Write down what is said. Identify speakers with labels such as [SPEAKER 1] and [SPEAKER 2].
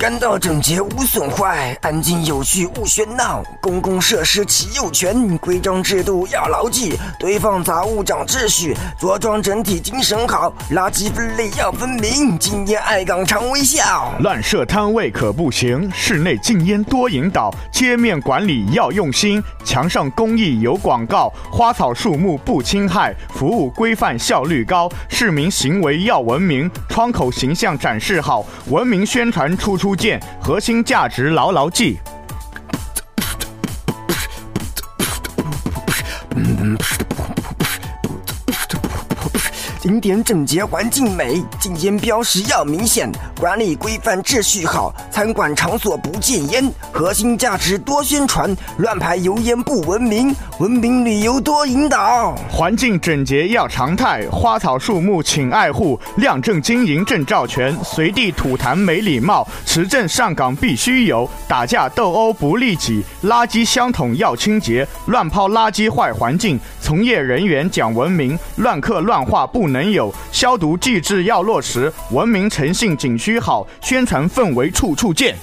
[SPEAKER 1] 干道整洁无损坏，安静有序勿喧闹。公共设施齐有权，规章制度要牢记。堆放杂物长秩序，着装整体精神好。垃圾分类要分明，禁烟爱岗常微笑。
[SPEAKER 2] 乱设摊位可不行，室内禁烟多引导。街面管理要用心，墙上公益有广告，花草树木不侵害，服务规范效率高。市民行为要文明，窗口形象展示好，文明宣传处处见，核心价值牢牢记。
[SPEAKER 1] 景点整洁，环境美，禁烟标识要明显，管理规范，秩序好。餐馆场所不戒烟，核心价值多宣传，乱排油烟不文明，文明旅游多引导。
[SPEAKER 2] 环境整洁要常态，花草树木请爱护，亮证经营证照全，随地吐痰没礼貌，持证上岗必须有，打架斗殴不利己，垃圾箱桶要清洁，乱抛垃圾坏环境，从业人员讲文明，乱刻乱画不能有，消毒剂制要落实，文明诚信景区好，宣传氛围处处见。